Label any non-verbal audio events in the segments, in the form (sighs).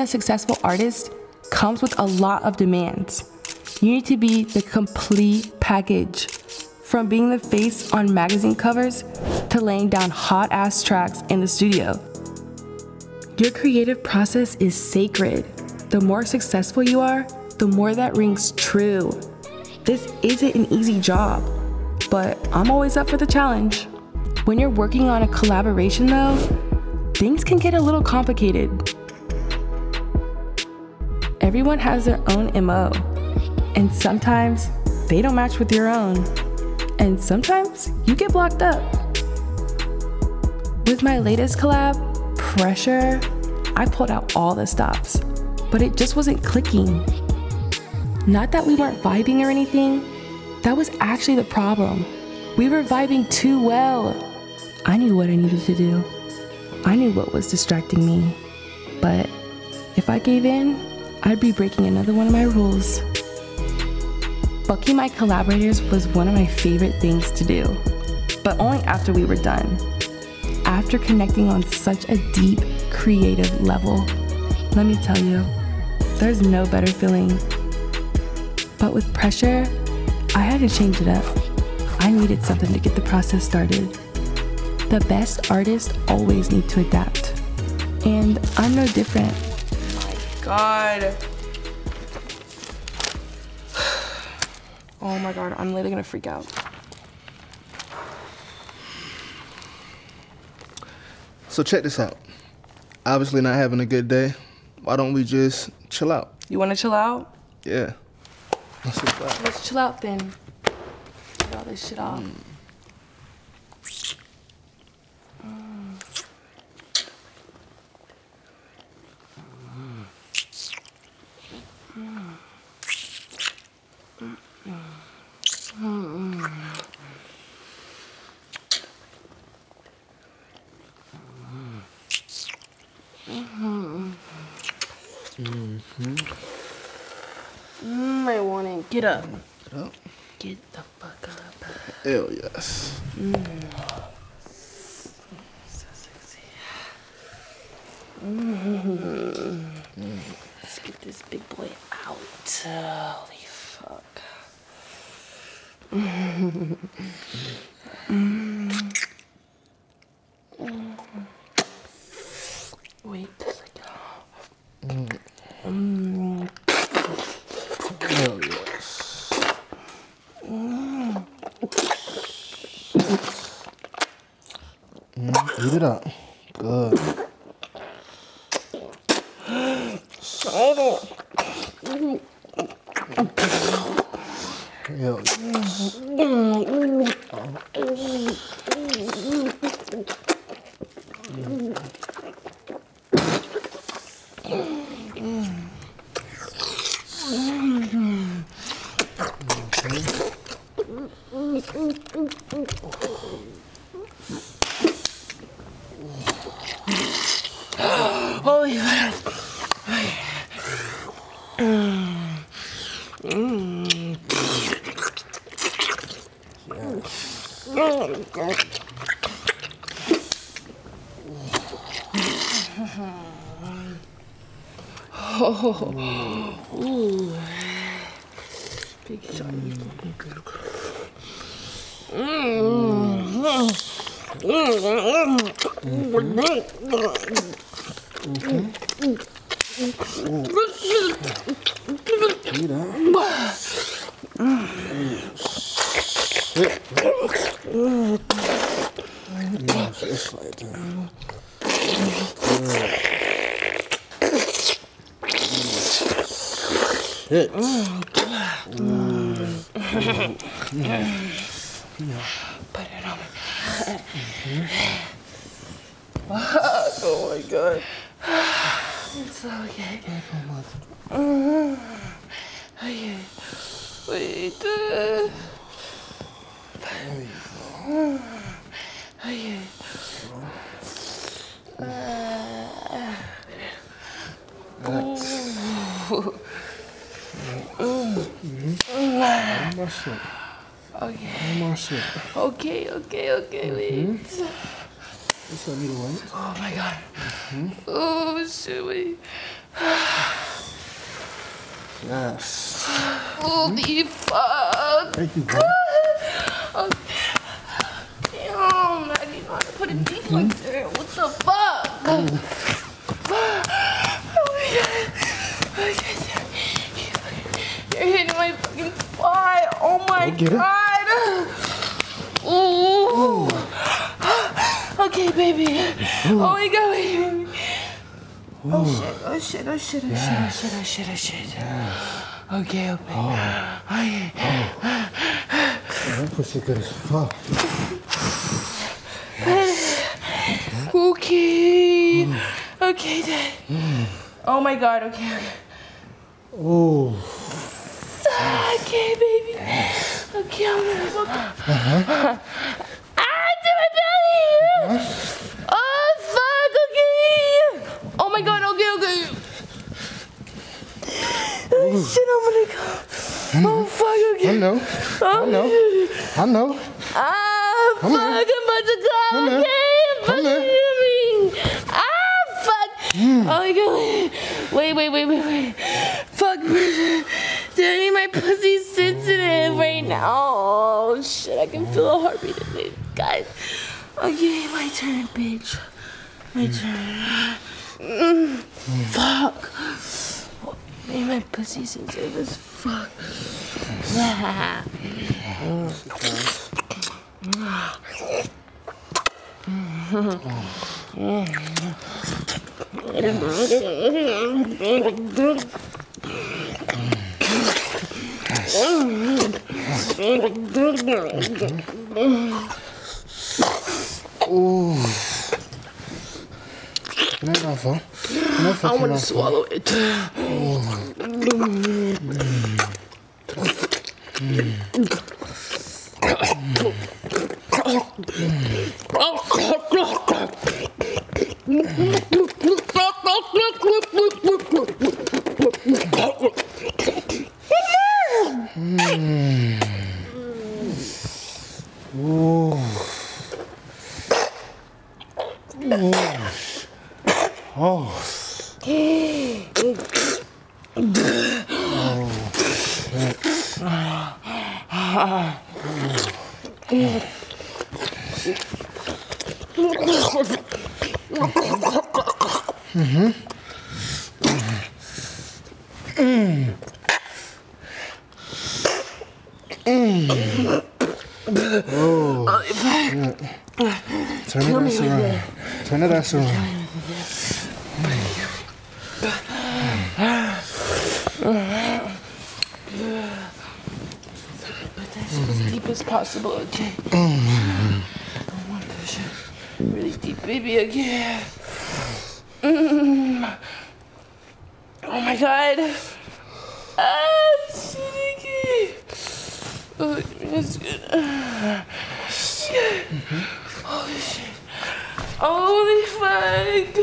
a successful artist comes with a lot of demands. You need to be the complete package. From being the face on magazine covers to laying down hot ass tracks in the studio. Your creative process is sacred. The more successful you are, the more that rings true. This isn't an easy job, but I'm always up for the challenge. When you're working on a collaboration, though, things can get a little complicated. Everyone has their own MO, and sometimes they don't match with your own, and sometimes you get blocked up. With my latest collab, Pressure, I pulled out all the stops, but it just wasn't clicking. Not that we weren't vibing or anything, that was actually the problem. We were vibing too well. I knew what I needed to do. I knew what was distracting me. But if I gave in, I'd be breaking another one of my rules. Booking my collaborators was one of my favorite things to do, but only after we were done. After connecting on such a deep, creative level, let me tell you, there's no better feeling. But with pressure, I had to change it up. I needed something to get the process started. The best artists always need to adapt. And I'm no different. God. (sighs) Oh my god, I'm literally gonna freak out. So check this out. Obviously not having a good day. Why don't we just chill out? You wanna chill out? Yeah. Let's just vibe. Let's chill out then. Get all this shit off. Mm, I want it. Get up. Get up. Get the fuck up. Hell yes. So sexy. Mm. Let's get this big boy out. Holy fuck. (laughs) Wait a second. Hell yes. Mm, Eat it up. Good. Hell yes. Holy fuck. Big shot. Eat up. Shit. Yes, it's like that. Shit. Put it on me. Oh my god. It's okay. Mhm. Okay. Wait. uh. Okay. My shit. Okay. Oh, my shit. (laughs) Okay, okay, okay, mm-hmm. wait. Just let me to wait. Oh my god. Mm-hmm. Oh shit, wait. Yes. Holy mm-hmm. fuck. Thank you, bro. (laughs) Oh, damn, I didn't know how to put a deflector. What the fuck? Oh my god. You're hitting my fucking spot. Oh my Go get it. god. Ooh. (gasps) Okay, baby. Oh my god, baby. Oh shit, oh shit, oh shit, oh shit, oh shit, oh shit, oh shit. Okay, okay. Oh. Okay. That pussy good as fuck. (sighs) Okay. Mm. Okay, Dad. Mm. Oh my god, okay, okay. Oh. Okay, baby. Okay, I'm gonna go. Ah, to my belly! Oh, fuck, okay. Oh my god, okay, okay. Oh, shit, I'm gonna go. Oh, fuck, I know. I know. I know. Ah, fuck, Come I'm here. about to go, Come okay? I'm Come about to here. Ah, fuck. Oh my god. Wait, wait, wait, wait, wait. Fuck. Daddy, my pussy's sensitive right now. Oh, shit, I can feel a heartbeat in it. Guys. Okay, my turn, bitch. My turn. Mm, Fuck. My pussy's sensitive as fuck. Can I have phone? Can I want to swallow it. Ooh. Oh. Turn it ass around. Turn it ass around. Put that shit as deep as possible, okay? I mm want to push it baby, again. Mm. Oh my god. Ah. Oh, it's good. Shit. Holy shit. Holy fuck.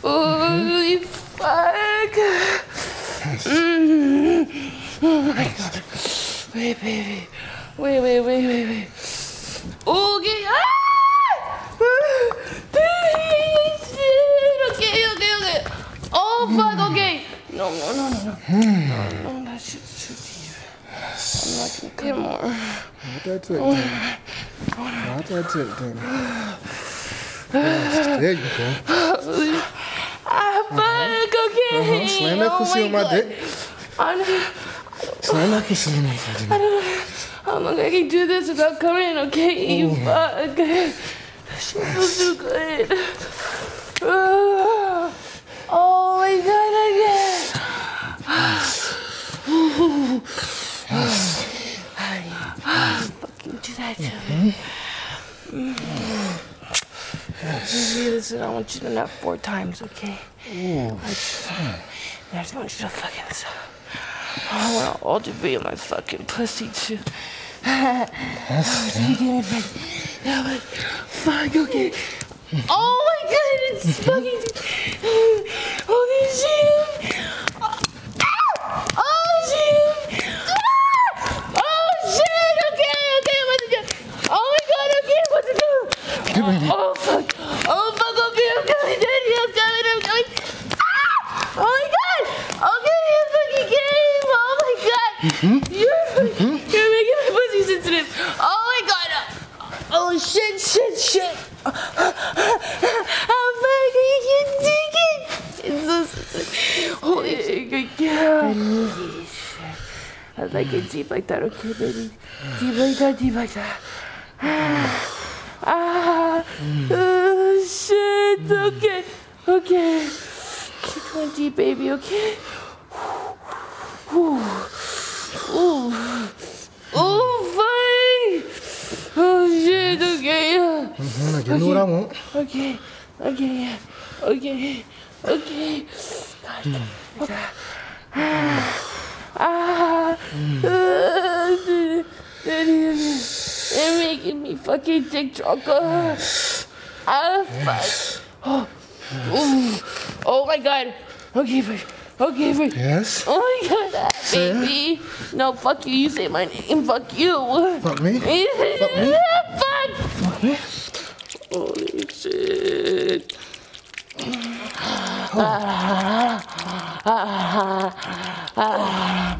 Holy fuck. Mm. Oh my god. Wait, baby. Wait, wait, wait, wait, wait. Okay. Ah! Shit. Okay, okay, okay. Oh, fuck, okay. No, no, no, no, no. No, no, that shit's too deep. I'm not gonna get more. What that tip? What that tip, Danny? Yes, there you go. Ah, fuck, okay. Uh-huh. Slam that Oh pussy my on my God. dick. I don't, Slam that pussy on my dick. I don't know how long I can do this without coming, okay? Fuck. She feels too good. Ah. Oh my god, again. Fucking do that to me. Baby, Listen, mm. I want you to nut four times, okay? I just, I just want you to fucking. I want all to be in my fucking pussy too. Yeah, (laughs) but fuck, okay. Oh my god, it's fucking. (laughs) Holy shit! Oh fuck! Oh fuck! Okay, I'm coming, Daddy! I'm coming! I'm coming! Ah! Oh my god! Okay, you fucking kidding me! Oh my god! Mm-hmm. You're mm-hmm. you're making my pussy sensitive. Oh my god! Oh shit! Shit! Shit! How fuck you can take it? It's so sensitive. Holy cow! I need. I like it deep like that. Okay, baby. Deep like that. Deep like that. ah oh, shit, okay, okay. Keep going deep, baby, okay? Ooh, ooh, ooh, fine. Oh, shit, okay, yeah. Mm, I give me what I want. Okay, okay, yeah. Okay, okay. God, like that. Ah, ah, they're making me fucking take chocolate. Ah, fuck. Oh, oh my god. Okay, but. Okay, but. Yes? Oh my god, baby. No, fuck you. You say my name. Fuck you. Fuck me. (laughs) Fuck me. Fuck. Fuck me. Holy shit. Oh. Ah, ah, ah, ah, ah. ah.